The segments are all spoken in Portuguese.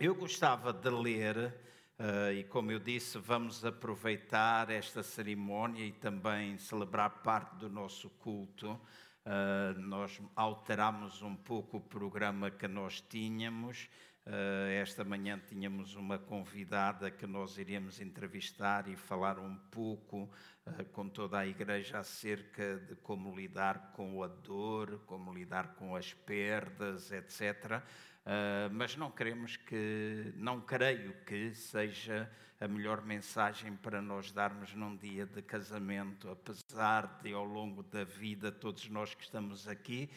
Eu gostava de ler, uh, e como eu disse, vamos aproveitar esta cerimónia e também celebrar parte do nosso culto. Uh, nós alteramos um pouco o programa que nós tínhamos. Uh, esta manhã tínhamos uma convidada que nós iríamos entrevistar e falar um pouco com toda a igreja acerca de como lidar com a dor, como lidar com as perdas, etc. Uh, mas não queremos que, não creio que seja a melhor mensagem para nós darmos num dia de casamento, apesar de ao longo da vida todos nós que estamos aqui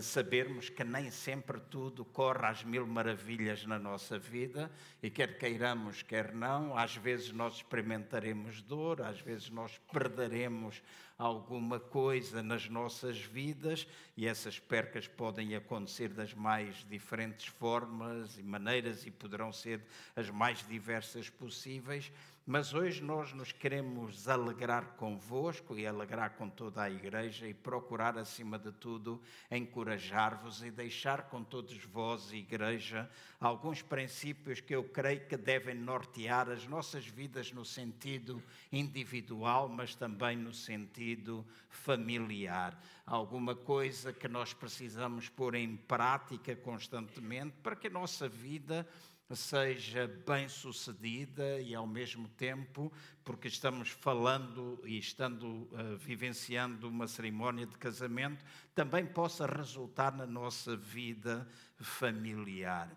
sabermos que nem sempre tudo corre às mil maravilhas na nossa vida e quer queiramos, quer não, às vezes nós experimentaremos dor, às vezes nós perderemos alguma coisa nas nossas vidas e essas percas podem acontecer das mais diferentes formas e maneiras e poderão ser as mais diversas possíveis. Mas hoje nós nos queremos alegrar convosco e alegrar com toda a igreja e procurar, acima de tudo, encorajar-vos e deixar com todos vós, igreja, alguns princípios que eu creio que devem nortear as nossas vidas no sentido individual, mas também no sentido familiar. Alguma coisa que nós precisamos pôr em prática constantemente para que a nossa vida seja bem sucedida e ao mesmo tempo, porque estamos falando e estando uh, vivenciando uma cerimónia de casamento, também possa resultar na nossa vida familiar.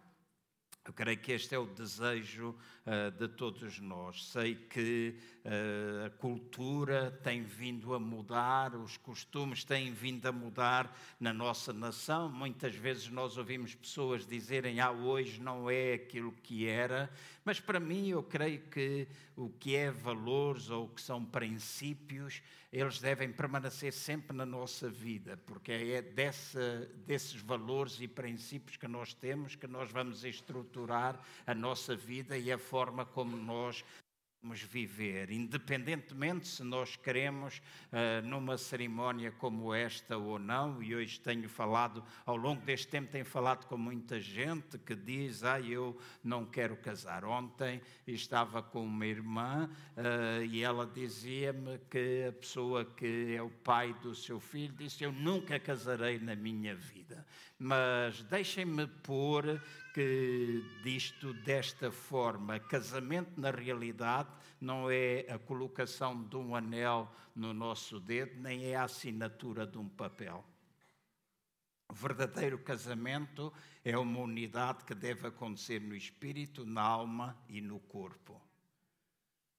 Eu creio que este é o desejo uh, de todos nós. Sei que uh, a cultura tem vindo a mudar, os costumes têm vindo a mudar na nossa nação. Muitas vezes nós ouvimos pessoas dizerem: Ah, hoje não é aquilo que era. Mas para mim, eu creio que o que é valores ou o que são princípios, eles devem permanecer sempre na nossa vida, porque é dessa, desses valores e princípios que nós temos que nós vamos estruturar a nossa vida e a forma como nós viver, independentemente se nós queremos uh, numa cerimónia como esta ou não, e hoje tenho falado, ao longo deste tempo tenho falado com muita gente que diz, ah, eu não quero casar. Ontem estava com uma irmã uh, e ela dizia-me que a pessoa que é o pai do seu filho disse, eu nunca casarei na minha vida, mas deixem-me pôr que disto desta forma. Casamento, na realidade, não é a colocação de um anel no nosso dedo, nem é a assinatura de um papel. O verdadeiro casamento é uma unidade que deve acontecer no espírito, na alma e no corpo.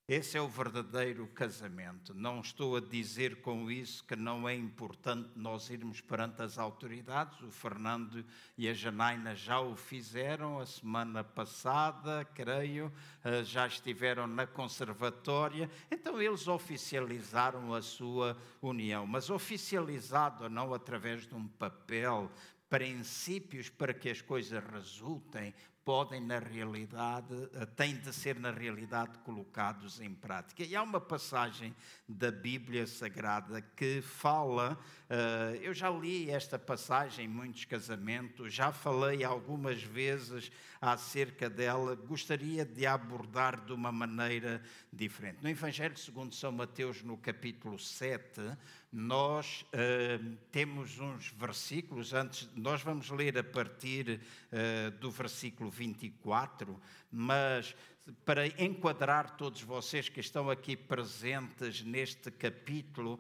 Esse é o verdadeiro casamento. Não estou a dizer com isso que não é importante nós irmos perante as autoridades. O Fernando e a Janaina já o fizeram a semana passada, creio, eh, já estiveram na conservatória. Então eles oficializaram a sua união, mas oficializado não através de um papel, princípios para que as coisas resultem, podem, na realidade, eh, têm de ser, na realidade, colocados em prática. E há uma passagem da Bíblia Sagrada que fala, eh, eu já li esta passagem em muitos casamentos, já falei algumas vezes acerca dela, gostaria de abordar de uma maneira diferente. No Evangelho segundo São Mateus, no capítulo 7, nós uh, temos uns versículos, antes, nós vamos ler a partir uh, do versículo 24, mas para enquadrar todos vocês que estão aqui presentes neste capítulo,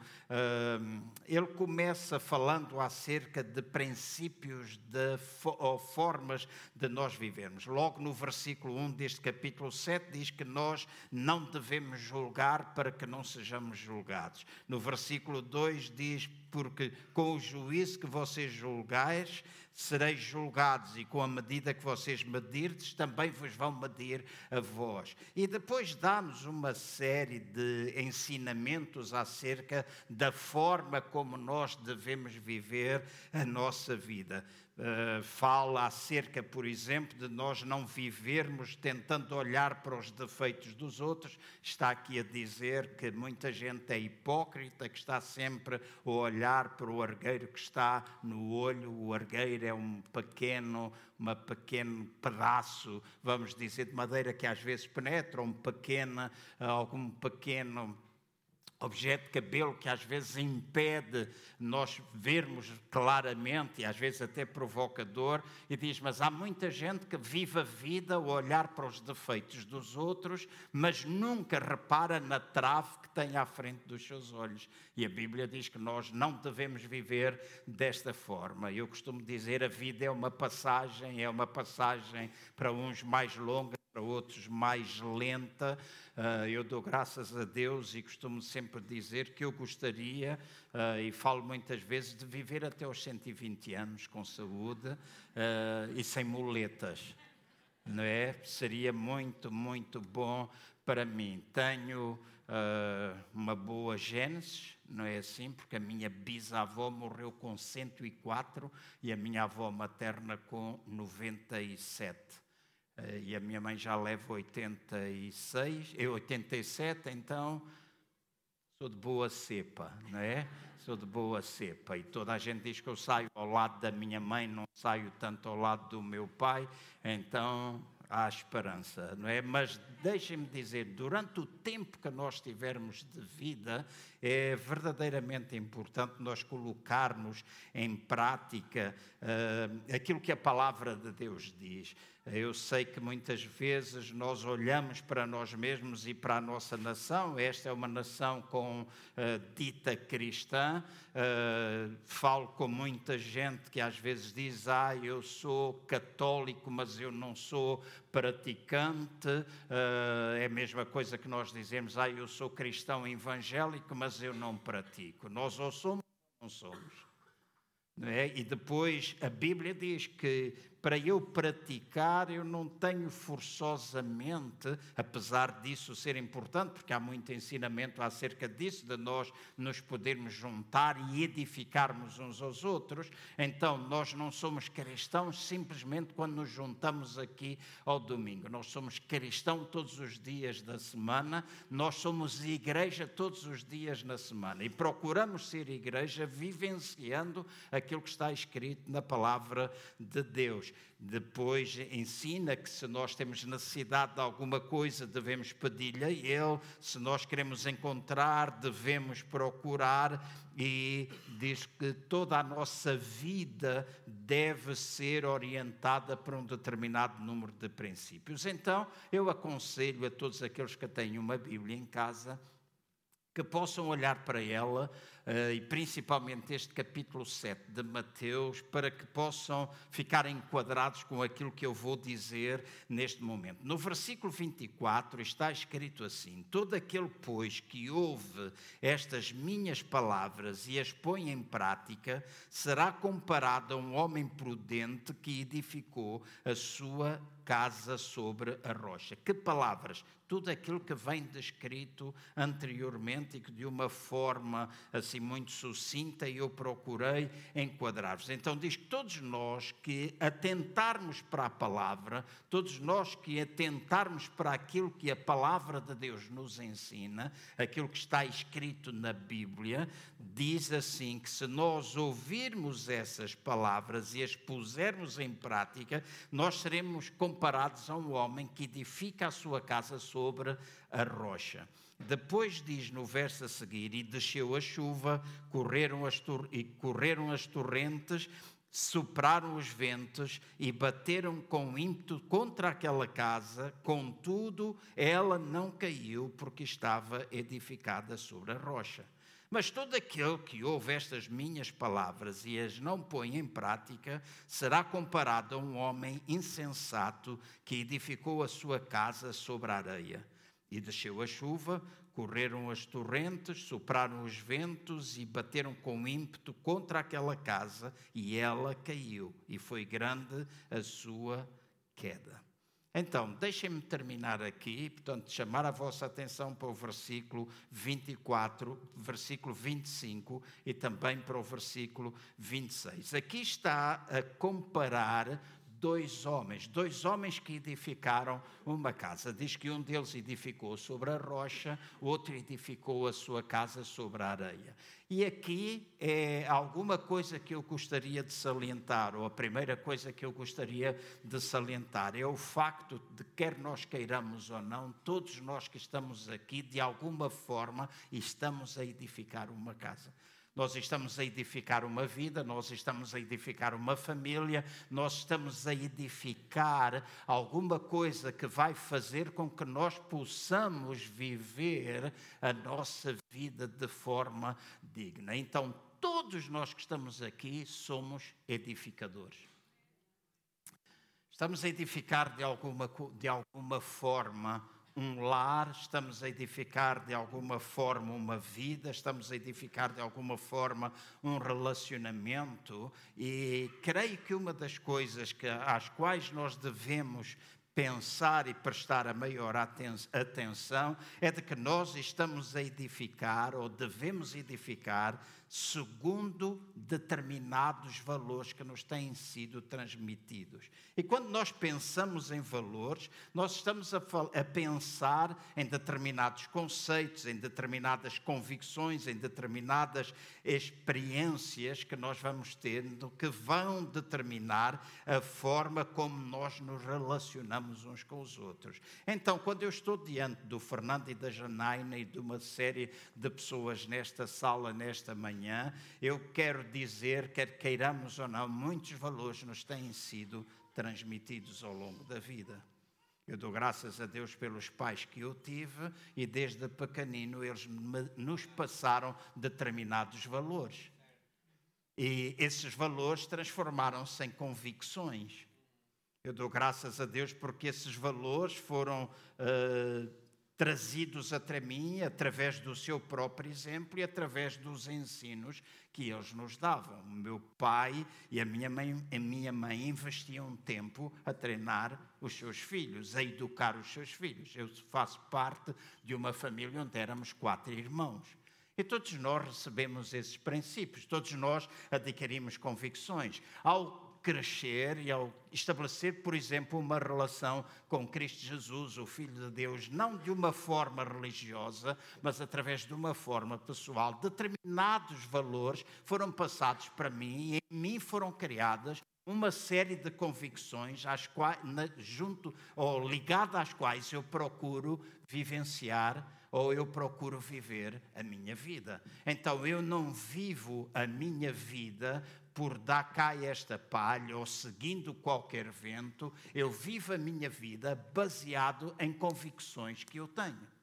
ele começa falando acerca de princípios de, ou formas de nós vivermos. Logo no versículo 1 deste capítulo 7 diz que nós não devemos julgar para que não sejamos julgados. No versículo 2 diz porque com o juízo que vocês julgais, sereis julgados, e com a medida que vocês medirdes, também vos vão medir a vós. E depois dá-nos uma série de ensinamentos acerca da forma como nós devemos viver a nossa vida. Uh, fala acerca, por exemplo, de nós não vivermos tentando olhar para os defeitos dos outros. Está aqui a dizer que muita gente é hipócrita, que está sempre a olhar para o argueiro que está no olho. O argueiro é um pequeno, um pequeno pedaço, vamos dizer, de madeira que às vezes penetra, um pequeno, algum pequeno objeto de cabelo que às vezes impede nós vermos claramente e às vezes até provocador e diz, mas há muita gente que vive a vida a olhar para os defeitos dos outros, mas nunca repara na trave que tem à frente dos seus olhos. E a Bíblia diz que nós não devemos viver desta forma. Eu costumo dizer, a vida é uma passagem, é uma passagem para uns mais longa, para outros mais lenta. Uh, eu dou graças a Deus e costumo sempre dizer que eu gostaria, uh, e falo muitas vezes, de viver até aos 120 anos com saúde uh, e sem muletas. Não é? Seria muito, muito bom para mim. Tenho uma boa gênese, não é assim? Porque a minha bisavó morreu com 104 e a minha avó materna com 97. Eh, e a minha mãe já leva 86, eu 87, então sou de boa cepa, não é? Sou de boa cepa. E toda a gente diz que eu saio ao lado da minha mãe, não saio tanto ao lado do meu pai, então há esperança, não é? Mas deixem-me dizer, durante o tempo que nós tivermos de vida, é verdadeiramente importante nós colocarmos em prática uh, aquilo que a palavra de Deus diz. Eu sei que muitas vezes nós olhamos para nós mesmos e para a nossa nação. Esta é uma nação com uh, dita cristã. Uh, falo com muita gente que às vezes diz: Ah, eu sou católico, mas eu não sou praticante. Uh, é a mesma coisa que nós dizemos: Ah, eu sou cristão evangélico, mas eu não pratico. Nós ou somos ou não somos. É? E depois a Bíblia diz que para eu praticar, eu não tenho forçosamente, apesar disso ser importante, porque há muito ensinamento acerca disso, de nós nos podermos juntar e edificarmos uns aos outros. Então, nós não somos cristãos simplesmente quando nos juntamos aqui ao domingo. Nós somos cristãos todos os dias da semana, nós somos igreja todos os dias na semana e procuramos ser igreja vivenciando aquilo que está escrito na palavra de Deus. Depois ensina que se nós temos necessidade de alguma coisa, devemos pedir-lhe a Ele, se nós queremos encontrar, devemos procurar, e diz que toda a nossa vida deve ser orientada para um determinado número de princípios. Então, eu aconselho a todos aqueles que têm uma Bíblia em casa que possam olhar para ela e principalmente este capítulo 7 de Mateus, para que possam ficar enquadrados com aquilo que eu vou dizer neste momento. No versículo 24 está escrito assim: Todo aquele, pois, que ouve estas minhas palavras e as põe em prática, será comparado a um homem prudente que edificou a sua casa sobre a rocha. Que palavras? Tudo aquilo que vem descrito anteriormente e que de uma forma assim assim muito sucinta e eu procurei enquadrar-vos. Então diz que todos nós que atentarmos para a palavra, todos nós que atentarmos para aquilo que a palavra de Deus nos ensina, aquilo que está escrito na Bíblia, diz assim que se nós ouvirmos essas palavras e as pusermos em prática, nós seremos comparados a um homem que edifica a sua casa sobre a rocha. Depois diz no verso a seguir: E desceu a chuva, correram as, e correram as torrentes, sopraram os ventos e bateram com ímpeto contra aquela casa, contudo, ela não caiu, porque estava edificada sobre a rocha. Mas todo aquele que ouve estas minhas palavras e as não põe em prática será comparado a um homem insensato que edificou a sua casa sobre a areia. E desceu a chuva, correram as torrentes, sopraram os ventos e bateram com ímpeto contra aquela casa, e ela caiu, e foi grande a sua queda. Então, deixem-me terminar aqui, portanto, chamar a vossa atenção para o versículo 24, versículo 25 e também para o versículo 26. Aqui está a comparar dois homens, dois homens que edificaram uma casa. Diz que um deles edificou sobre a rocha, o outro edificou a sua casa sobre a areia. E aqui é alguma coisa que eu gostaria de salientar, ou a primeira coisa que eu gostaria de salientar, é o facto de, quer nós queiramos ou não, todos nós que estamos aqui, de alguma forma, estamos a edificar uma casa. Nós estamos a edificar uma vida, nós estamos a edificar uma família, nós estamos a edificar alguma coisa que vai fazer com que nós possamos viver a nossa vida de forma digna. Então, todos nós que estamos aqui somos edificadores. Estamos a edificar de alguma, de alguma forma um lar, estamos a edificar de alguma forma uma vida, estamos a edificar de alguma forma um relacionamento, e creio que uma das coisas que, às quais nós devemos pensar e prestar a maior atenção é de que nós estamos a edificar ou devemos edificar segundo determinados valores que nos têm sido transmitidos. E quando nós pensamos em valores, nós estamos a, a, pensar em determinados conceitos, em determinadas convicções, em determinadas experiências que nós vamos tendo que vão determinar a forma como nós nos relacionamos uns com os outros. Então, quando eu estou diante do Fernando e da Janaina e de uma série de pessoas nesta sala, nesta manhã, eu quero dizer, quer queiramos ou não, muitos valores nos têm sido transmitidos ao longo da vida. Eu dou graças a Deus pelos pais que eu tive e desde pequenino eles nos passaram determinados valores. E esses valores transformaram-se em convicções. Eu dou graças a Deus porque esses valores foram uh, trazidos até mim através do seu próprio exemplo e através dos ensinos que eles nos davam. O meu pai e a minha mãe, a minha mãe investiam tempo a treinar os seus filhos, a educar os seus filhos. Eu faço parte de uma família onde éramos quatro irmãos. E todos nós recebemos esses princípios, todos nós adquirimos convicções. Ao crescer e ao estabelecer, por exemplo, uma relação com Cristo Jesus, o Filho de Deus, não de uma forma religiosa, mas através de uma forma pessoal. Determinados valores foram passados para mim e em mim foram criadas uma série de convicções às quais, junto ou ligada às quais eu procuro vivenciar ou eu procuro viver a minha vida. Então eu não vivo a minha vida por dar cá esta palha ou seguindo qualquer vento, eu vivo a minha vida baseado em convicções que eu tenho.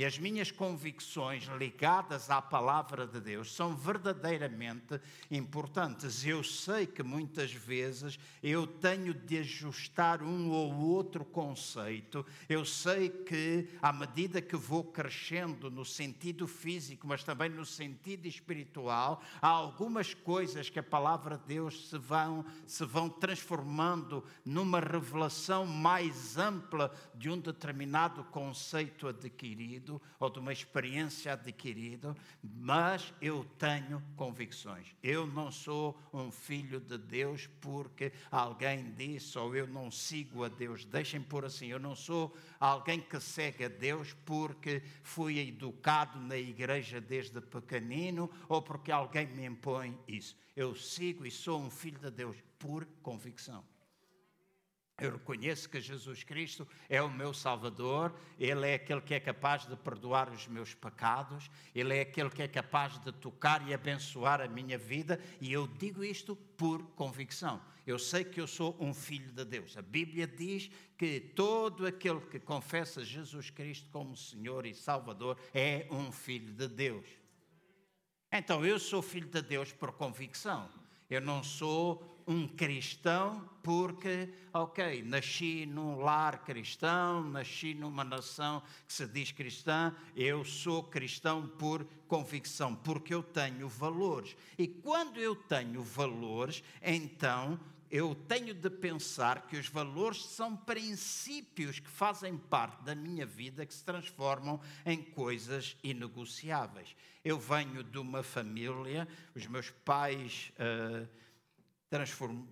E as minhas convicções ligadas à palavra de Deus são verdadeiramente importantes. Eu sei que muitas vezes eu tenho de ajustar um ou outro conceito. Eu sei que, à medida que vou crescendo no sentido físico, mas também no sentido espiritual, há algumas coisas que a palavra de Deus se vão, se vão transformando numa revelação mais ampla de um determinado conceito adquirido adquirido ou de uma experiência adquirida, mas eu tenho convicções. Eu não sou um filho de Deus porque alguém disse ou eu não sigo a Deus. Deixem por assim, eu não sou alguém que segue a Deus porque fui educado na igreja desde pequenino ou porque alguém me impõe isso. Eu sigo e sou um filho de Deus por convicção. Eu reconheço que Jesus Cristo é o meu Salvador, Ele é aquele que é capaz de perdoar os meus pecados, Ele é aquele que é capaz de tocar e abençoar a minha vida, e eu digo isto por convicção. Eu sei que eu sou um filho de Deus. A Bíblia diz que todo aquele que confessa Jesus Cristo como Senhor e Salvador é um filho de Deus. Então eu sou filho de Deus por convicção. Eu não sou um cristão porque, ok, nasci num lar cristão, nasci numa nação que se diz cristã, eu sou cristão por convicção, porque eu tenho valores. E quando eu tenho valores, então eu tenho de pensar que os valores são princípios que fazem parte da minha vida que se transformam em coisas inegociáveis. Eu venho de uma família, os meus pais uh, foram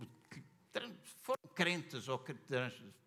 crentes ou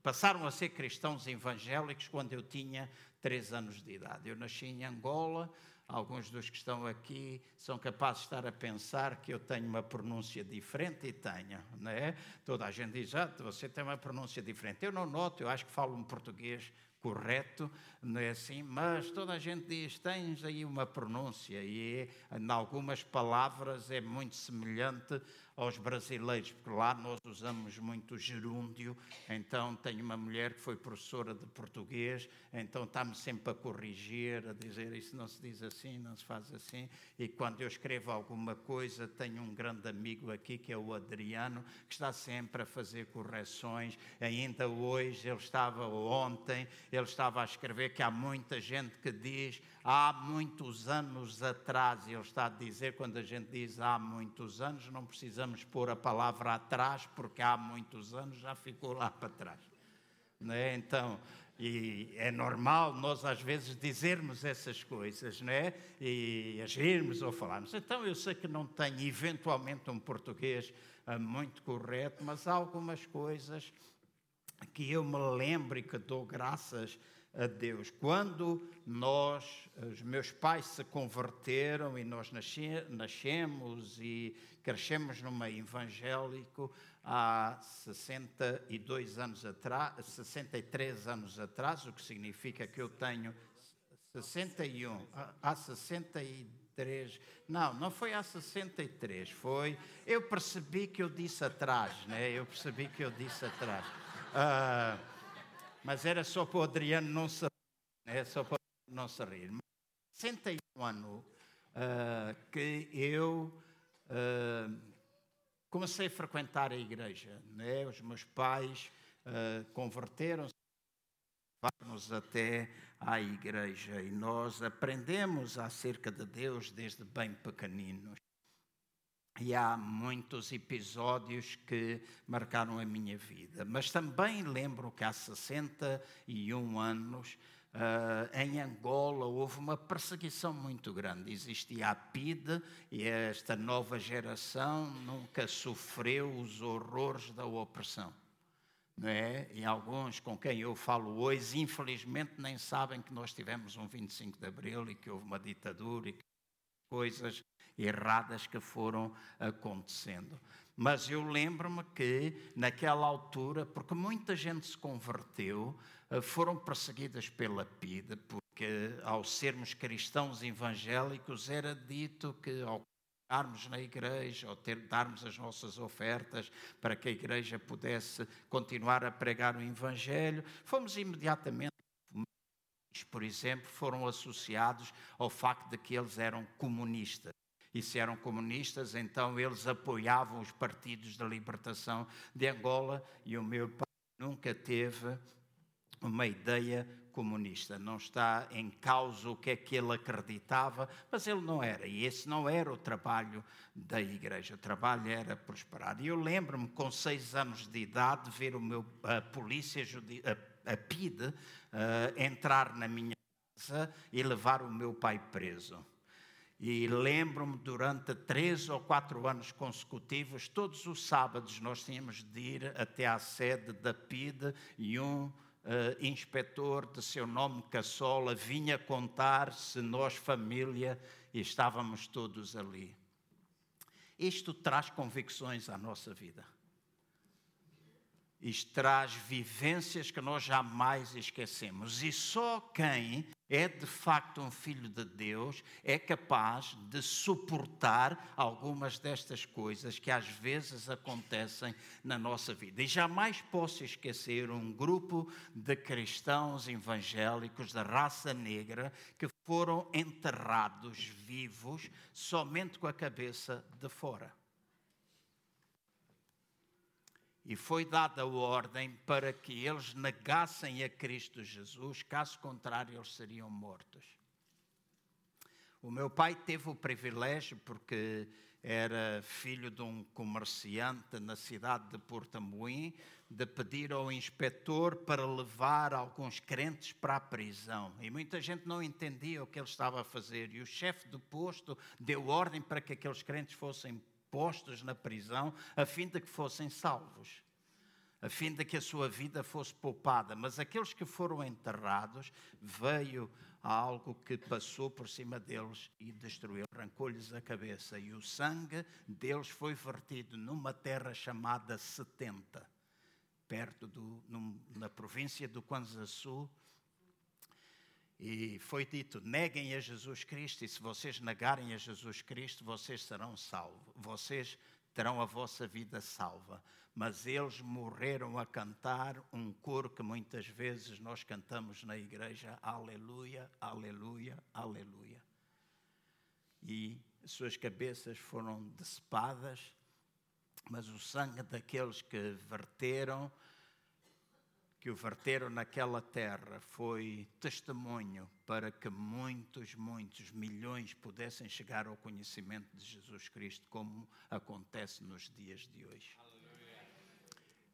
passaram a ser cristãos evangélicos quando eu tinha três anos de idade. Eu nasci em Angola Alguns dos que estão aqui são capazes de estar a pensar que eu tenho uma pronúncia diferente e tenho, não é? Toda a gente diz, ah, você tem uma pronúncia diferente. Eu não noto, eu acho que falo um português correto, não é assim? Mas toda a gente diz, tens aí uma pronúncia e em algumas palavras é muito semelhante aos brasileiros, porque lá nós usamos muito gerúndio, então tenho uma mulher que foi professora de português, então está-me sempre a corrigir, a dizer isso não se diz assim, não se faz assim, e quando eu escrevo alguma coisa, tenho um grande amigo aqui, que é o Adriano, que está sempre a fazer correções, ainda hoje, ele estava ontem, ele estava a escrever que há muita gente que diz há muitos anos atrás, e ele está a dizer, quando a gente diz há muitos anos, não precisamos pôr a palavra atrás, porque há muitos anos já ficou lá para trás. é? Então, e é normal nós às vezes dizermos essas coisas, não é? E agirmos ou falarmos. Então eu sei que não tenho eventualmente um português uh, muito correto, mas há algumas coisas que eu me lembro e que dou graças a Deus. Quando nós, os meus pais se converteram e nós nasce, nascemos e crescemos no meio evangélico há 62 anos atrás, 63 anos atrás, o que significa que eu tenho 61, há 63, não, não foi há 63, foi, eu percebi que eu disse atrás, né? eu percebi que eu disse atrás. Uh, mas era só para o Adriano não se rir, é só para não se rir. 61 anos uh, que eu uh, comecei a frequentar a igreja. Né? Os meus pais uh, converteram-se, nos até à igreja e nós aprendemos acerca de Deus desde bem pequeninos. E há muitos episódios que marcaram a minha vida. Mas também lembro que há 61 anos, Uh, em Angola houve uma perseguição muito grande. Existia a PIDE e esta nova geração nunca sofreu os horrores da opressão. Não é? E alguns com quem eu falo hoje, infelizmente, nem sabem que nós tivemos um 25 de Abril e que houve uma ditadura e que coisas erradas que foram acontecendo. Mas eu lembro-me que, naquela altura, porque muita gente se converteu, eh, foram perseguidas pela PIDE, porque, ao sermos cristãos evangélicos, era dito que, ao estarmos na igreja ou ter, darmos as nossas ofertas para que a igreja pudesse continuar a pregar o Evangelho, fomos imediatamente por exemplo, foram associados ao facto de que eles eram comunistas. E se eram comunistas, então eles apoiavam os partidos de libertação de Angola e o meu pai nunca teve uma ideia comunista. Não está em causa o que é que ele acreditava, mas ele não era. E esse não era o trabalho da igreja. O trabalho era prosperar. E eu lembro-me, com seis anos de idade, ver o meu, a polícia, a, a PIDE, uh, entrar na minha casa e levar o meu pai preso. E lembro-me, durante três ou quatro anos consecutivos, todos os sábados nós tínhamos de ir até à sede da PIDE e um uh, inspetor de seu nome Cassola vinha contar se nós, família, estávamos todos ali. Isto traz convicções à nossa vida. Isto traz vivências que nós jamais esquecemos. E só quem é de facto um filho de Deus, é capaz de suportar algumas destas coisas que às vezes acontecem na nossa vida. E jamais posso esquecer um grupo de cristãos evangélicos da raça negra que foram enterrados vivos somente com a cabeça de fora. E foi dada a ordem para que eles negassem a Cristo Jesus, caso contrário, eles seriam mortos. O meu pai teve o privilégio, porque era filho de um comerciante na cidade de Portamoim, de pedir ao inspetor para levar alguns crentes para a prisão. E muita gente não entendia o que ele estava a fazer. E o chefe do posto deu ordem para que aqueles crentes fossem postos na prisão, a fim de que fossem salvos a fim de que a sua vida fosse poupada. Mas aqueles que foram enterrados, veio algo que passou por cima deles e destruiu, arrancou-lhes a cabeça. E o sangue deles foi vertido numa terra chamada Setenta, perto do, num, na província do Quanzaçu. E foi dito: neguem a Jesus Cristo, e se vocês negarem a Jesus Cristo, vocês serão salvos, vocês terão a vossa vida salva mas eles morreram a cantar um coro que muitas vezes nós cantamos na igreja: Aleluia, Aleluia, Aleluia. E suas cabeças foram decepadas, mas o sangue daqueles que verteram, que o verteram naquela terra, foi testemunho para que muitos, muitos, milhões pudessem chegar ao conhecimento de Jesus Cristo, como acontece nos dias de hoje.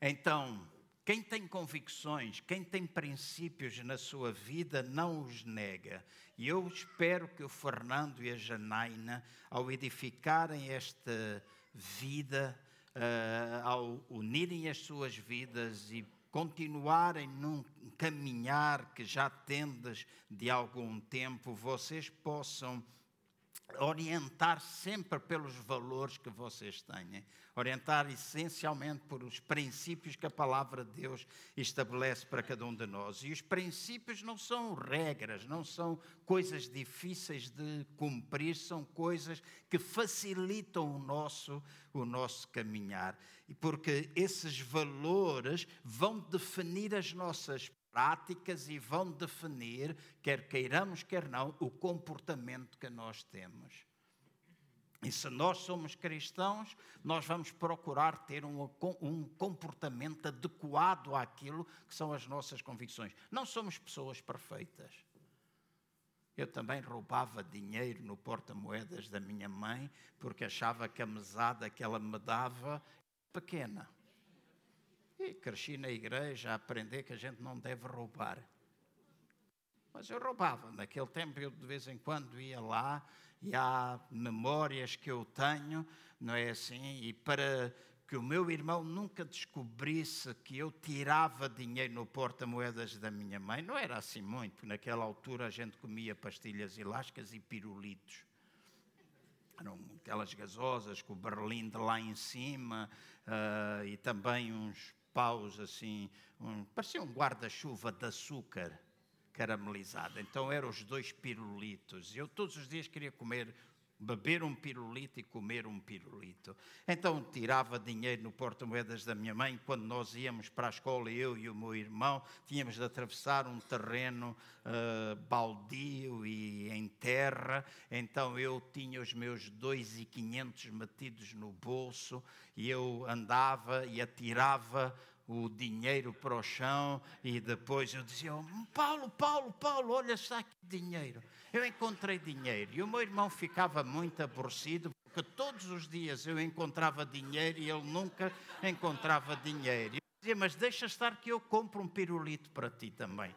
Então, quem tem convicções, quem tem princípios na sua vida, não os nega. E eu espero que o Fernando e a Janaina, ao edificarem esta vida, uh, ao unirem as suas vidas e continuarem num caminhar que já tendes de algum tempo, vocês possam orientar sempre pelos valores que vocês têm, orientar essencialmente por os princípios que a palavra de Deus estabelece para cada um de nós. E os princípios não são regras, não são coisas difíceis de cumprir, são coisas que facilitam o nosso, o nosso caminhar. E porque esses valores vão definir as nossas práticas e vão definir, quer queiramos, quer não, o comportamento que nós temos. E se nós somos cristãos, nós vamos procurar ter um, um, comportamento adequado àquilo que são as nossas convicções. Não somos pessoas perfeitas. Eu também roubava dinheiro no porta-moedas da minha mãe, porque achava que a mesada que ela me dava pequena. E cresci na igreja a aprender que a gente não deve roubar. Mas eu roubava. Naquele tempo eu de vez em quando ia lá e há memórias que eu tenho, não é assim? E para que o meu irmão nunca descobrisse que eu tirava dinheiro no porta-moedas da minha mãe, não era assim muito. Naquela altura a gente comia pastilhas elásticas e pirulitos. Eram aquelas gasosas com o berlim de lá em cima uh, e também uns paus assim, um, parecia um guarda-chuva de açúcar caramelizado. Então eram os dois pirulitos. Eu todos os dias queria comer, beber um pirulito e comer um pirulito. Então tirava dinheiro no porta-moedas da minha mãe. Quando nós íamos para a escola, eu e o meu irmão, tínhamos de atravessar um terreno uh, baldio e em terra. Então eu tinha os meus dois e quinhentos metidos no bolso e eu andava e atirava o dinheiro para o chão e depois eu dizia, oh, Paulo, Paulo, Paulo, olha, está aqui dinheiro. Eu encontrei dinheiro e o meu irmão ficava muito aborrecido porque todos os dias eu encontrava dinheiro e ele nunca encontrava dinheiro. Eu dizia, mas deixa estar que eu compro um pirulito para ti também.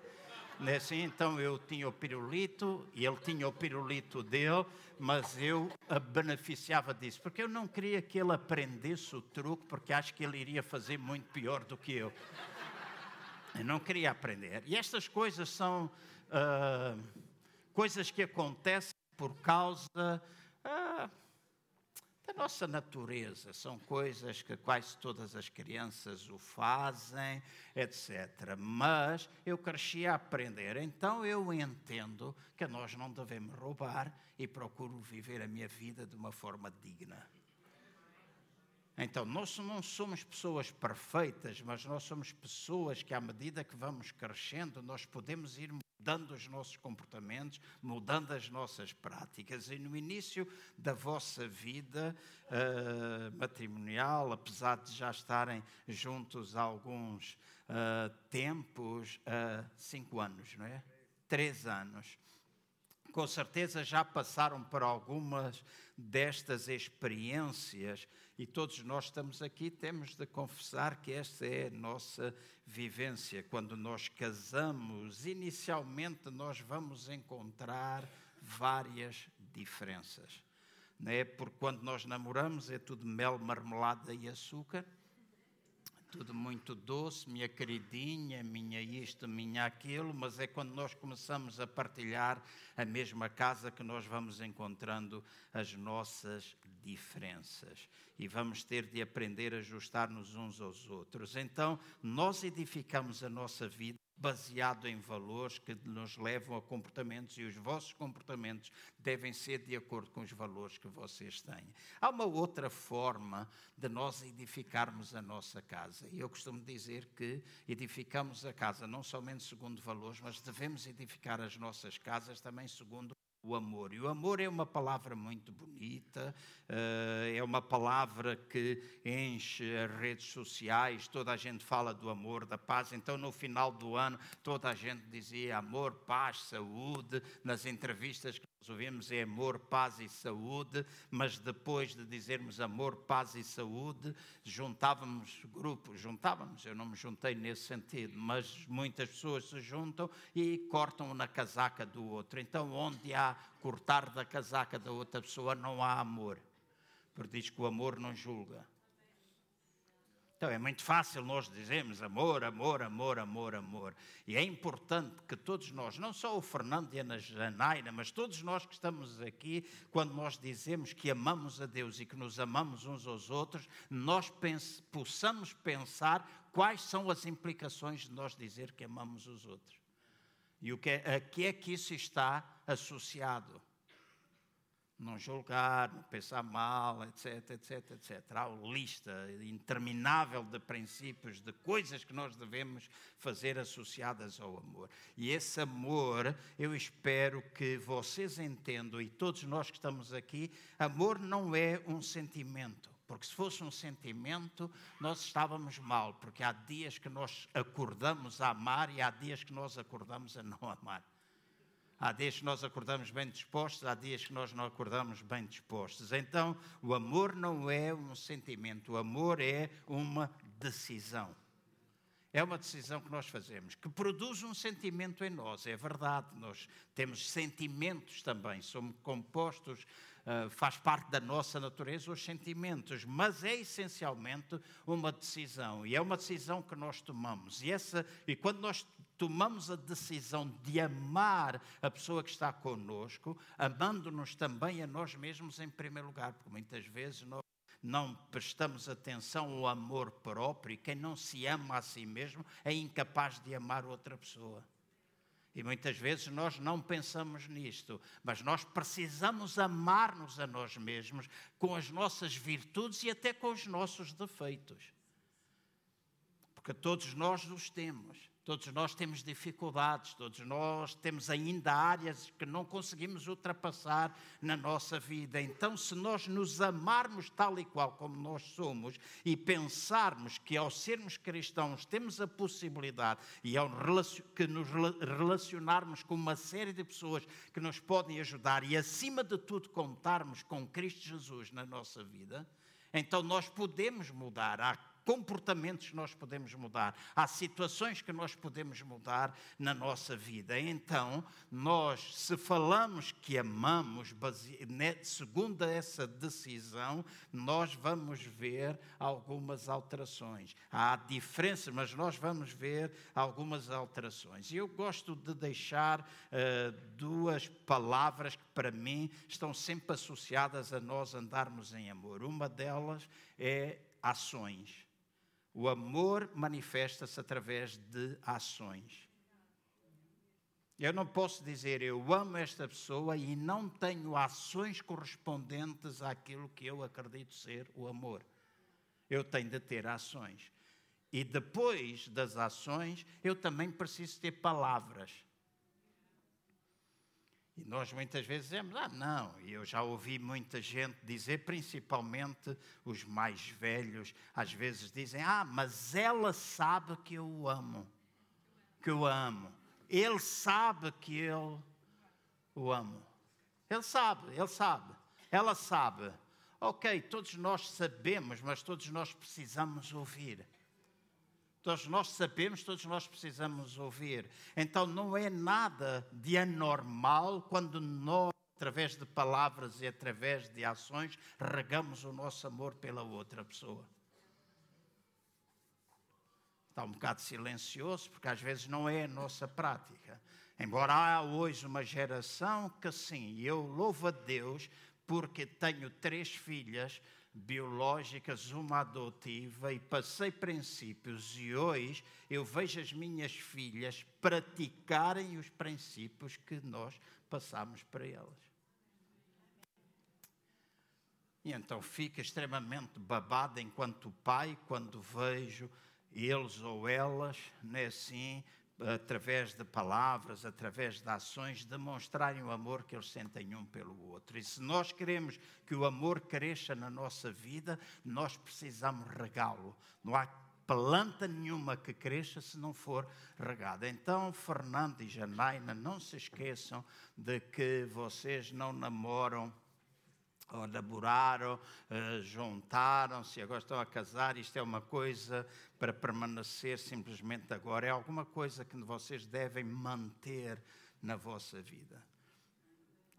Né, assim, então eu tinha o pirulito e ele tinha o pirulito dele, mas eu beneficiava disso, porque eu não queria que ele aprendesse o truque, porque acho que ele iria fazer muito pior do que eu. Eu não queria aprender. E estas coisas são uh, coisas que acontecem por causa uh, da nossa natureza. São coisas que quase todas as crianças o fazem, etc. Mas eu cresci a aprender, então eu entendo que nós não devemos roubar e procuro viver a minha vida de uma forma digna. Então, nós não somos pessoas perfeitas, mas nós somos pessoas que, à medida que vamos crescendo, nós podemos ir mudando os nossos comportamentos, mudando as nossas práticas. E no início da vossa vida uh, matrimonial, apesar de já estarem juntos há alguns uh, tempos, uh, cinco anos, não é? Três anos. com certeza já passaram por algumas destas experiências e todos nós estamos aqui, temos de confessar que esta é a nossa vivência. Quando nós casamos, inicialmente nós vamos encontrar várias diferenças. Não é? Porque quando nós namoramos é tudo mel, marmelada e açúcar tudo muito doce, minha queridinha, minha isto, minha aquilo, mas é quando nós começamos a partilhar a mesma casa que nós vamos encontrando as nossas diferenças e vamos ter de aprender a ajustar-nos uns aos outros. Então, nós edificamos a nossa vida baseado em valores que nos levam a comportamentos e os vossos comportamentos devem ser de acordo com os valores que vocês têm. Há uma outra forma de nós edificarmos a nossa casa. E eu costumo dizer que edificamos a casa não somente segundo valores, mas devemos edificar as nossas casas também segundo o amor. E o amor é uma palavra muito bonita, eh, é uma palavra que enche as redes sociais, toda a gente fala do amor, da paz. Então, no final do ano, toda a gente dizia amor, paz, saúde, nas entrevistas que ouvimos é amor, paz e saúde, mas depois de dizermos amor, paz e saúde, juntávamos grupos, juntávamos, eu não me juntei nesse sentido, mas muitas pessoas se juntam e cortam na casaca do outro. Então, onde há cortar da casaca da outra pessoa, não há amor, porque diz que o amor não julga. Então é muito fácil nós dizermos amor, amor, amor, amor, amor. E é importante que todos nós, não só o Fernando e a Janaina, mas todos nós que estamos aqui, quando nós dizemos que amamos a Deus e que nos amamos uns aos outros, nós possamos pensar quais são as implicações de nós dizer que amamos os outros. E o que é, a que é que isso está associado? Não julgar, não pensar mal, etc, etc, etc. Há uma lista interminável de princípios, de coisas que nós devemos fazer associadas ao amor. E esse amor, eu espero que vocês entendam, e todos nós que estamos aqui, amor não é um sentimento. Porque se fosse um sentimento, nós estávamos mal, porque há dias que nós acordamos a amar e há dias que nós acordamos a não amar. Há dias que nós acordamos bem dispostos, há dias que nós não acordamos bem dispostos. Então, o amor não é um sentimento, o amor é uma decisão. É uma decisão que nós fazemos, que produz um sentimento em nós, é verdade. Nós temos sentimentos também, somos compostos, uh, faz parte da nossa natureza os sentimentos, mas é essencialmente uma decisão, e é uma decisão que nós tomamos. E, essa, e quando nós tomamos a decisão de amar a pessoa que está conosco, amando-nos também a nós mesmos em primeiro lugar, porque muitas vezes nós não prestamos atenção ao amor próprio e quem não se ama a si mesmo é incapaz de amar outra pessoa. E muitas vezes nós não pensamos nisto, mas nós precisamos amar-nos a nós mesmos com as nossas virtudes e até com os nossos defeitos. Porque todos nós os temos. Todos nós temos dificuldades, todos nós temos ainda áreas que não conseguimos ultrapassar na nossa vida. Então, se nós nos amarmos tal e qual como nós somos e pensarmos que ao sermos cristãos temos a possibilidade e ao que nos relacionarmos com uma série de pessoas que nos podem ajudar e, acima de tudo, contarmos com Cristo Jesus na nossa vida, então nós podemos mudar. Há comportamentos que nós podemos mudar, há situações que nós podemos mudar na nossa vida. Então, nós, se falamos que amamos, segundo essa decisão, nós vamos ver algumas alterações. Há diferenças, mas nós vamos ver algumas alterações. Eu gosto de deixar uh, duas palavras que, para mim, estão sempre associadas a nós andarmos em amor. Uma delas é ações. O amor manifesta-se através de ações. Eu não posso dizer eu amo esta pessoa e não tenho ações correspondentes àquilo que eu acredito ser o amor. Eu tenho de ter ações. E depois das ações, eu também preciso ter palavras. E nós muitas vezes dizemos, ah, não, e eu já ouvi muita gente dizer, principalmente os mais velhos, às vezes dizem, ah, mas ela sabe que eu o amo, que eu amo. Ele sabe que ele. o amo. Ele sabe, ele sabe, ela sabe. Ok, todos nós sabemos, mas todos nós precisamos ouvir. Todos nós sabemos, todos nós precisamos ouvir. Então não é nada de anormal quando nós, através de palavras e através de ações, regamos o nosso amor pela outra pessoa. Está um bocado silencioso, porque às vezes não é a nossa prática. Embora há hoje uma geração que sim, eu louvo a Deus porque tenho três filhas biológicas, uma adotiva, e passei princípios, e hoje eu vejo as minhas filhas praticarem os princípios que nós passamos para elas. E então fica extremamente babado enquanto pai quando vejo eles ou elas, né, assim, através de palavras, através de ações, demonstrarem o amor que eles sentem um pelo outro. E se nós queremos que o amor cresça na nossa vida, nós precisamos regá-lo. Não há planta nenhuma que cresça se não for regada. Então, Fernando e Janaina, não se esqueçam de que vocês não namoram ou namoraram, uh, juntaram-se, agora estão a casar. Isto é uma coisa para permanecer simplesmente agora. É alguma coisa que vocês devem manter na vossa vida.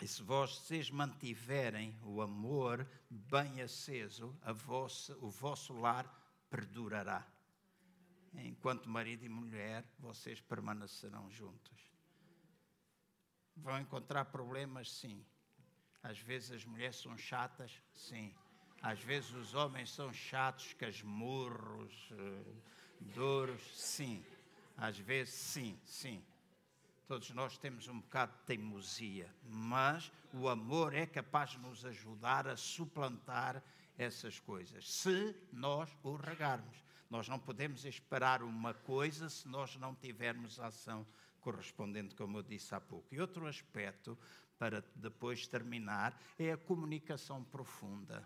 E se vocês mantiverem o amor bem aceso, vossa, o vosso lar perdurará. Enquanto marido e mulher, vocês permanecerão juntos. Vão encontrar problemas, sim às vezes as mulheres são chatas, sim. Às vezes os homens são chatos, casmurros, uh, duros, sim. Às vezes, sim, sim. Todos nós temos um bocado de teimosia, mas o amor é capaz de nos ajudar a suplantar essas coisas, se nós o regarmos. Nós não podemos esperar uma coisa se nós não tivermos ação correspondente, como eu disse há pouco. E outro aspecto para depois terminar, é a comunicação profunda.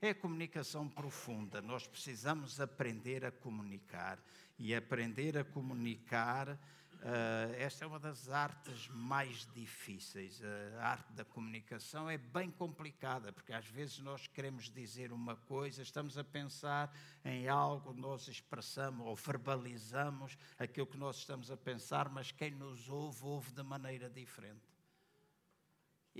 É a comunicação profunda. Nós precisamos aprender a comunicar. E aprender a comunicar, uh, esta é uma das artes mais difíceis. A arte da comunicação é bem complicada, porque às vezes nós queremos dizer uma coisa, estamos a pensar em algo, nós expressamos ou verbalizamos aquilo que nós estamos a pensar, mas quem nos ouve, ouve de maneira diferente.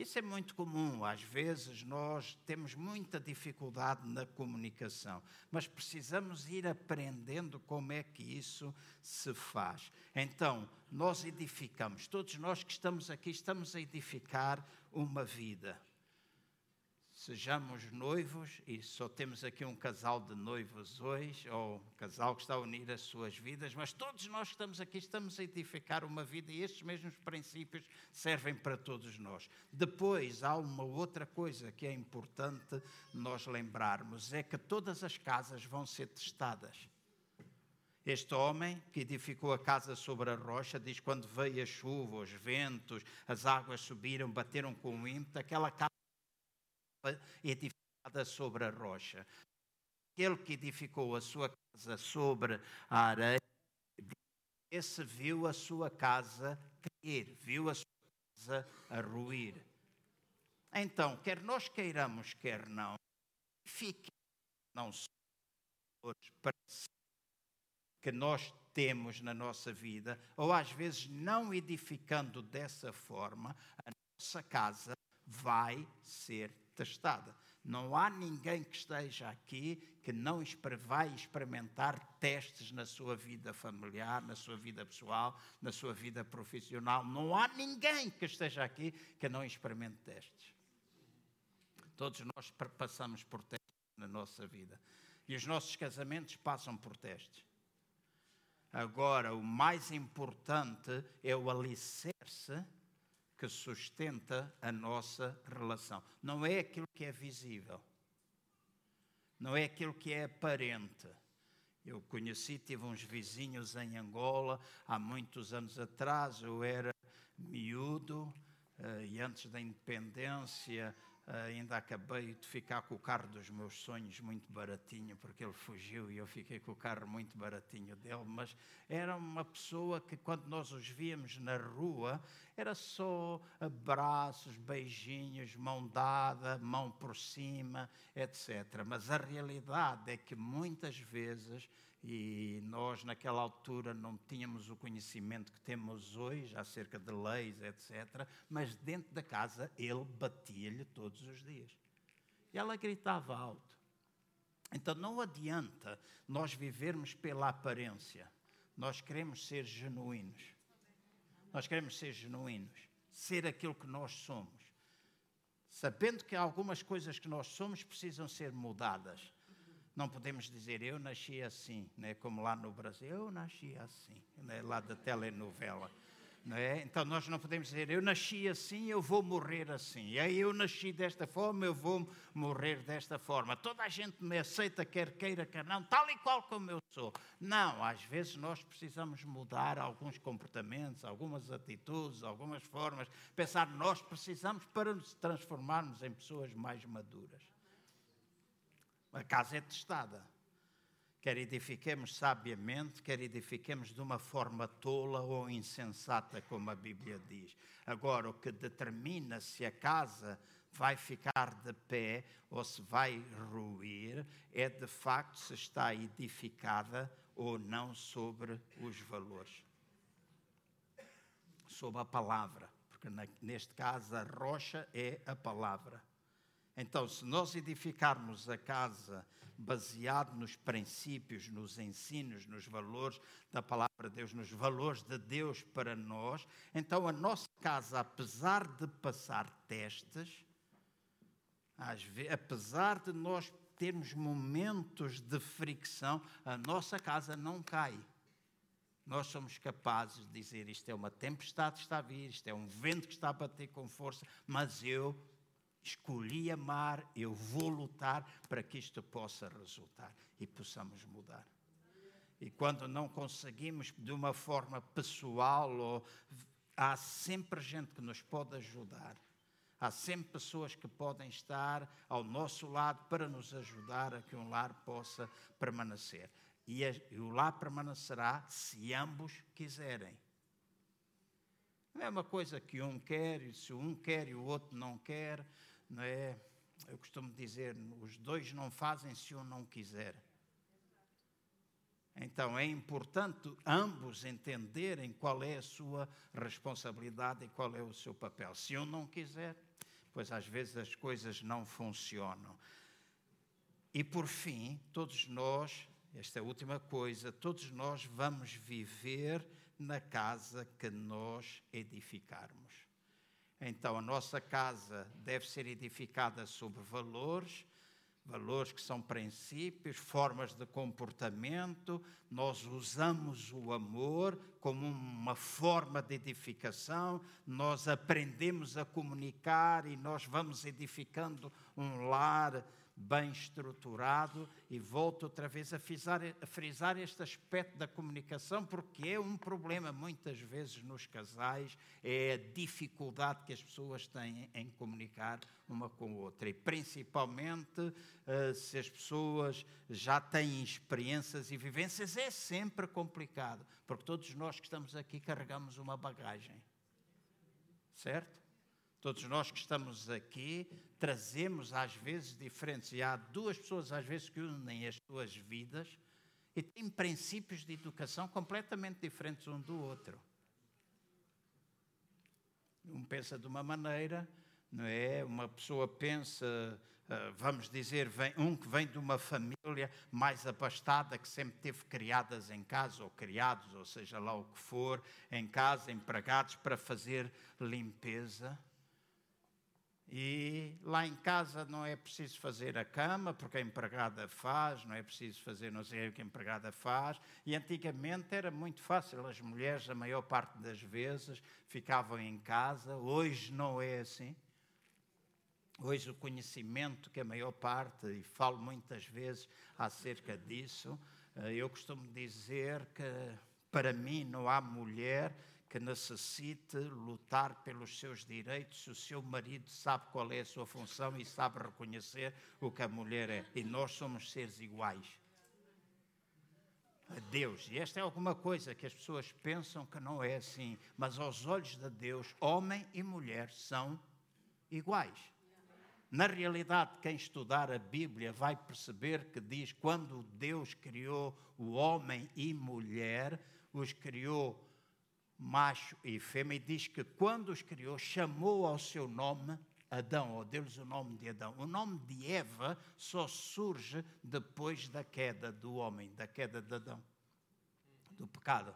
Isso é muito comum. Às vezes nós temos muita dificuldade na comunicação, mas precisamos ir aprendendo como é que isso se faz. Então, nós edificamos, todos nós que estamos aqui, estamos a edificar uma vida sejamos noivos, e só temos aqui um casal de noivos hoje, ou um casal que está a unir as suas vidas, mas todos nós que estamos aqui estamos a edificar uma vida e estes mesmos princípios servem para todos nós. Depois, há uma outra coisa que é importante nós lembrarmos: é que todas as casas vão ser testadas. Este homem que edificou a casa sobre a rocha diz: quando veio a chuva, os ventos, as águas subiram, bateram com ímpeto, aquela casa edificada sobre a rocha. Aquele que edificou a sua casa sobre a areia, esse viu a sua casa cair, viu a sua casa a ruir. Então, quer nós queiramos, quer não, fique não só para que nós temos na nossa vida, ou às vezes não edificando dessa forma, a nossa casa vai ser testada. Não há ninguém que esteja aqui que não vai experimentar testes na sua vida familiar, na sua vida pessoal, na sua vida profissional. Não há ninguém que esteja aqui que não experimente testes. Todos nós passamos por testes na nossa vida. E os nossos casamentos passam por testes. Agora, o mais importante é o alicerce que sustenta a nossa relação. Não é aquilo que é visível, não é aquilo que é aparente. Eu conheci, tive uns vizinhos em Angola há muitos anos atrás. Eu era miúdo uh, e antes da independência ainda acabei de ficar com o carro dos meus sonhos muito baratinho, porque ele fugiu e eu fiquei com o carro muito baratinho dele. Mas era uma pessoa que, quando nós os víamos na rua, era só abraços, beijinhos, mão dada, mão por cima, etc. Mas a realidade é que muitas vezes e nós naquela altura não tínhamos o conhecimento que temos hoje acerca de leis, etc. Mas dentro da casa ele batia-lhe todos os dias. E ela gritava alto. Então não adianta nós vivermos pela aparência. Nós queremos ser genuínos. Nós queremos ser genuínos, ser aquilo que nós somos. Sabendo que algumas coisas que nós somos precisam ser mudadas não podemos dizer eu nasci assim, né? como lá no Brasil, eu nasci assim, né? lá da telenovela. É? Então nós não podemos dizer eu nasci assim, eu vou morrer assim. E aí eu nasci desta forma, eu vou morrer desta forma. Toda a gente me aceita, quer queira, quer não, tal e qual como eu sou. Não, às vezes nós precisamos mudar alguns comportamentos, algumas atitudes, algumas formas. Pensar, nós precisamos para nos transformarmos em pessoas mais maduras. A casa é testada. Quer edifiquemos sabiamente, quer edifiquemos de uma forma tola ou insensata, como a Bíblia diz. Agora, o que determina se a casa vai ficar de pé ou se vai ruir é de facto se está edificada ou não sobre os valores. Sobre a palavra, porque neste caso a rocha é a palavra. Então, se nós edificarmos a casa baseado nos princípios, nos ensinos, nos valores da palavra de Deus, nos valores de Deus para nós, então a nossa casa, apesar de passar testes, vezes, apesar de nós termos momentos de fricção, a nossa casa não cai. Nós somos capazes de dizer isto é uma tempestade que está a vir, isto é um vento que está a bater com força, mas eu escolhi amar, eu vou lutar para que isto possa resultar e possamos mudar. E quando não conseguimos de uma forma pessoal, ou, há sempre gente que nos pode ajudar. Há sempre pessoas que podem estar ao nosso lado para nos ajudar a que um lar possa permanecer. E, o lar permanecerá se ambos quiserem. Não é uma coisa que um quer, e se um quer e o outro não quer, não é? Eu costumo dizer, os dois não fazem se um não quiser. Então é importante ambos entenderem qual é a sua responsabilidade e qual é o seu papel. Se um não quiser, pois às vezes as coisas não funcionam. E por fim, todos nós, esta última coisa, todos nós vamos viver na casa que nós edificarmos. Então, a nossa casa deve ser edificada sobre valores, valores que são princípios, formas de comportamento. Nós usamos o amor como uma forma de edificação, nós aprendemos a comunicar e nós vamos edificando um lar bem estruturado e volto outra vez a frisar, a frisar, este aspecto da comunicação, porque é um problema muitas vezes nos casais, é a dificuldade que as pessoas têm em comunicar uma com a outra. E principalmente eh, se as pessoas já têm experiências e vivências, é sempre complicado, porque todos nós que estamos aqui carregamos uma bagagem. Certo? Todos nós que estamos aqui trazemos às vezes diferentes. E há duas pessoas às vezes que unem as suas vidas e têm princípios de educação completamente diferentes um do outro. Um pensa de uma maneira, não é? Uma pessoa pensa, ah, vamos dizer, um que vem de uma família mais abastada, que sempre teve criadas em casa, ou criados, ou seja lá o que for, em casa, empregados para fazer limpeza. E lá em casa não é preciso fazer a cama, porque a empregada faz, não é preciso fazer não sei o que a empregada faz. E antigamente era muito fácil, as mulheres, a maior parte das vezes, ficavam em casa. Hoje não é assim. Hoje o conhecimento, que a maior parte, e falo muitas vezes acerca disso, eh, eu costumo dizer que para mim não há mulher que necessite lutar pelos seus direitos se o seu marido sabe qual é a sua função e sabe reconhecer o que a mulher é. E nós somos seres iguais a Deus. E esta é alguma coisa que as pessoas pensam que não é assim, mas aos olhos de Deus, homem e mulher são iguais. Na realidade, quem estudar a Bíblia vai perceber que diz quando Deus criou o homem e mulher, os criou macho e fêmea, e diz que quando os criou, chamou ao seu nome Adão, ou deu-lhes o nome de Adão. O nome de Eva só surge depois da queda do homem, da queda de Adão, do pecado.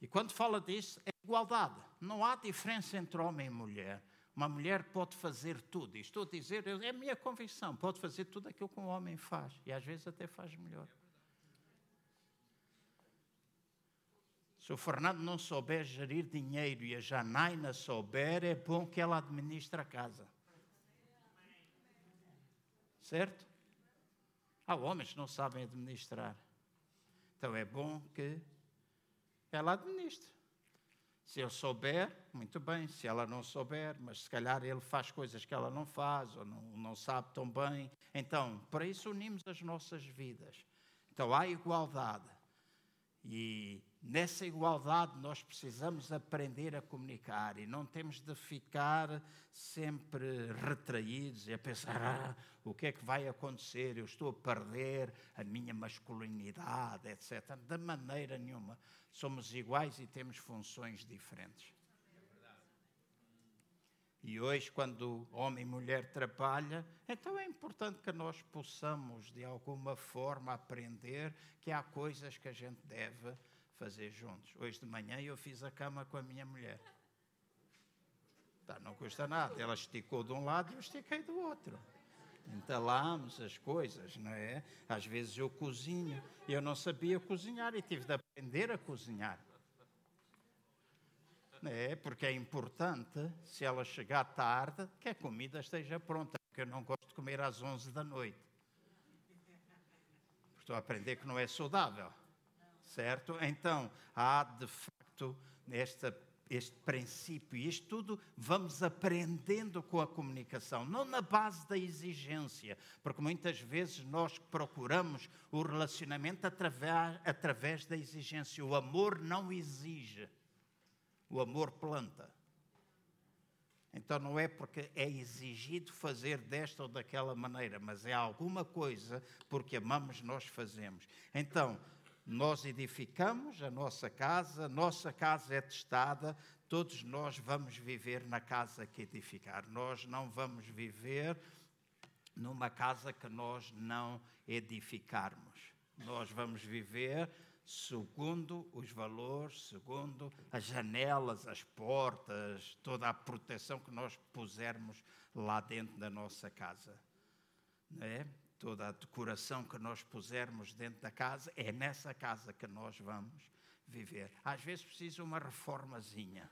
E quando fala disso, é igualdade. Não há diferença entre homem e mulher. Uma mulher pode fazer tudo. E estou a dizer, é a minha convicção, pode fazer tudo aquilo que um homem faz. E às vezes até faz melhor. Se o Fernando não souber gerir dinheiro e a Janaina souber, é bom que ela administre a casa. Certo? Há homens que não sabem administrar. Então é bom que ela administre. Se ele souber, muito bem. Se ela não souber, mas se calhar ele faz coisas que ela não faz ou não, não sabe tão bem. Então, para isso unimos as nossas vidas. Então há igualdade. E nessa igualdade nós precisamos aprender a comunicar e não temos de ficar sempre retraídos e a pensar ah, o que é que vai acontecer, eu estou a perder a minha masculinidade, etc. De maneira nenhuma. Somos iguais e temos funções diferentes. E hoje, quando homem e mulher trabalham, então é importante que nós possamos, de alguma forma, aprender que há coisas que a gente deve fazer juntos. Hoje de manhã eu fiz a cama com a minha mulher. Tá, não custa nada. Ela esticou de um lado e eu estiquei do outro. Entalamos as coisas, não é? Às vezes eu cozinho eu não sabia cozinhar e tive de aprender a cozinhar. É, porque é importante, se ela chegar tarde, que a comida esteja pronta, porque eu não gosto de comer às 11 da noite. Estou a aprender que não é saudável, certo? Então, há de facto esta, este princípio, e isto tudo vamos aprendendo com a comunicação, não na base da exigência, porque muitas vezes nós procuramos o relacionamento através, através da exigência. O amor não exige. O amor planta. Então não é porque é exigido fazer desta ou daquela maneira, mas é alguma coisa porque amamos nós fazemos. Então, nós edificamos a nossa casa, nossa casa é testada, todos nós vamos viver na casa que edificar. Nós não vamos viver numa casa que nós não edificarmos. Nós vamos viver segundo os valores, segundo as janelas, as portas, toda a proteção que nós pusermos lá dentro da nossa casa. Não é? Toda a decoração que nós pusermos dentro da casa, é nessa casa que nós vamos viver. Às vezes precisa uma reformazinha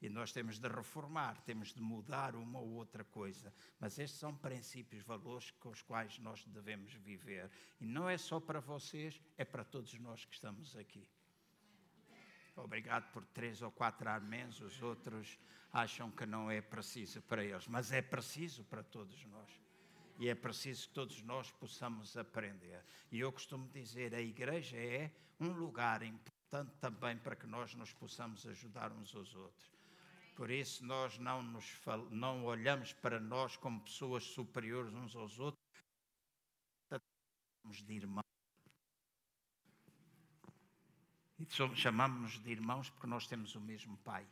e nós temos de reformar, temos de mudar uma ou outra coisa. Mas estes são princípios, valores com os quais nós devemos viver. E não é só para vocês, é para todos nós que estamos aqui. Obrigado por três ou quatro amens, os outros acham que não é preciso para eles, mas é preciso para todos nós. E é preciso que todos nós possamos aprender. E eu costumo dizer: a igreja é um lugar importante também para que nós nos possamos ajudar uns aos outros. Por isso, nós não, nos, não olhamos para nós como pessoas superiores uns aos outros, chamamos de irmãos. E chamamos-nos de irmãos porque nós temos o mesmo Pai.